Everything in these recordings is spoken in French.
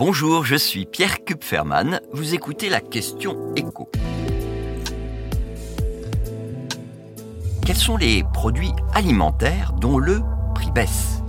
Bonjour, je suis Pierre Kupferman. Vous écoutez la question écho. Quels sont les produits alimentaires dont le prix baisse?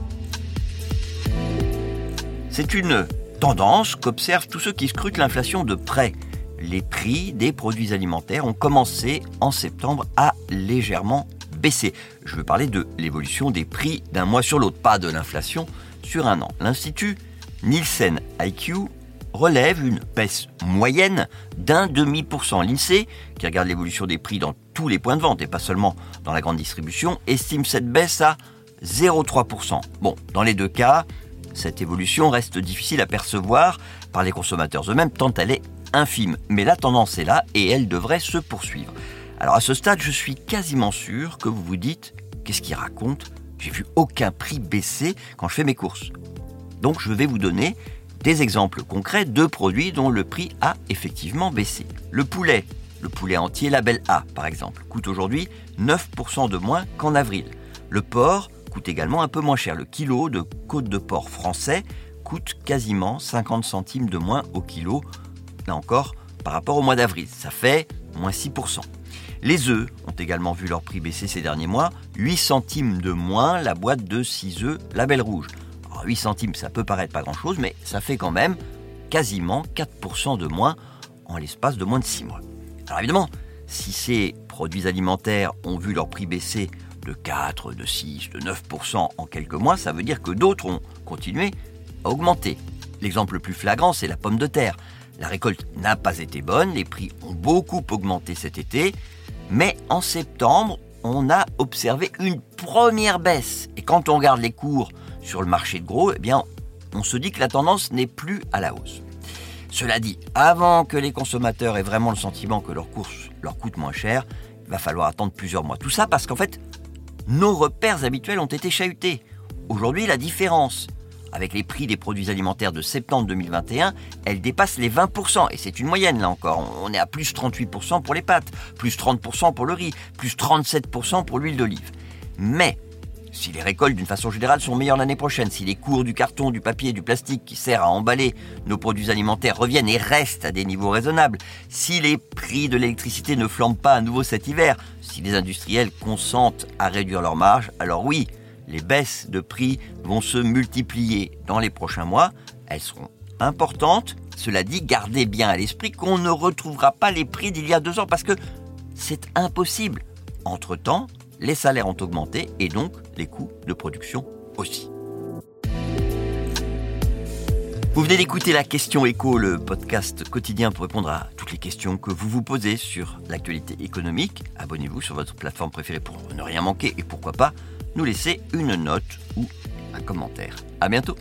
C'est une tendance qu'observent tous ceux qui scrutent l'inflation de près. Les prix des produits alimentaires ont commencé en septembre à légèrement baisser. Je veux parler de l'évolution des prix d'un mois sur l'autre, pas de l'inflation sur un an. L'Institut Nielsen IQ relève une baisse moyenne d'un demi pour cent. L'INSEE, qui regarde l'évolution des prix dans tous les points de vente et pas seulement dans la grande distribution, estime cette baisse à 0,3%. Bon, dans les deux cas, cette évolution reste difficile à percevoir par les consommateurs eux-mêmes tant elle est infime. Mais la tendance est là et elle devrait se poursuivre. Alors à ce stade, je suis quasiment sûr que vous vous dites qu'est-ce qu'il raconte? J'ai vu aucun prix baisser quand je fais mes courses. Donc je vais vous donner des exemples concrets de produits dont le prix a effectivement baissé. Le poulet, le poulet entier label A par exemple, coûte aujourd'hui 9% de moins qu'en avril. Le porc coûte également un peu moins cher. Le kilo de côte de porc français coûte quasiment 50 centimes de moins au kilo, là encore par rapport au mois d'avril. Ça fait moins 6%. Les œufs ont également vu leur prix baisser ces derniers mois, 8 centimes de moins la boîte de 6 œufs label rouge. 8 centimes, ça peut paraître pas grand-chose, mais ça fait quand même quasiment 4% de moins en l'espace de moins de 6 mois. Alors évidemment, si ces produits alimentaires ont vu leur prix baisser de 4, de 6, de 9% en quelques mois, ça veut dire que d'autres ont continué à augmenter. L'exemple le plus flagrant, c'est la pomme de terre. La récolte n'a pas été bonne, les prix ont beaucoup augmenté cet été, mais en septembre, on a observé une première baisse. Et quand on regarde les cours sur le marché de gros, eh bien, on se dit que la tendance n'est plus à la hausse. Cela dit, avant que les consommateurs aient vraiment le sentiment que leur course leur coûte moins cher, il va falloir attendre plusieurs mois. Tout ça parce qu'en fait, nos repères habituels ont été chahutés. Aujourd'hui, la différence avec les prix des produits alimentaires de septembre 2021, elle dépasse les 20%. Et c'est une moyenne là encore. On est à plus 38% pour les pâtes, plus 30% pour le riz, plus 37% pour l'huile d'olive. Mais si les récoltes d'une façon générale sont meilleures l'année prochaine, si les cours du carton, du papier et du plastique qui sert à emballer nos produits alimentaires reviennent et restent à des niveaux raisonnables, si les prix de l'électricité ne flambent pas à nouveau cet hiver, si les industriels consentent à réduire leurs marges, alors oui, les baisses de prix vont se multiplier dans les prochains mois. Elles seront importantes. Cela dit, gardez bien à l'esprit qu'on ne retrouvera pas les prix d'il y a deux ans parce que c'est impossible. Entre-temps, les salaires ont augmenté et donc les coûts de production aussi. Vous venez d'écouter la question écho, le podcast quotidien pour répondre à toutes les questions que vous vous posez sur l'actualité économique. Abonnez-vous sur votre plateforme préférée pour ne rien manquer et pourquoi pas nous laisser une note ou un commentaire. À bientôt.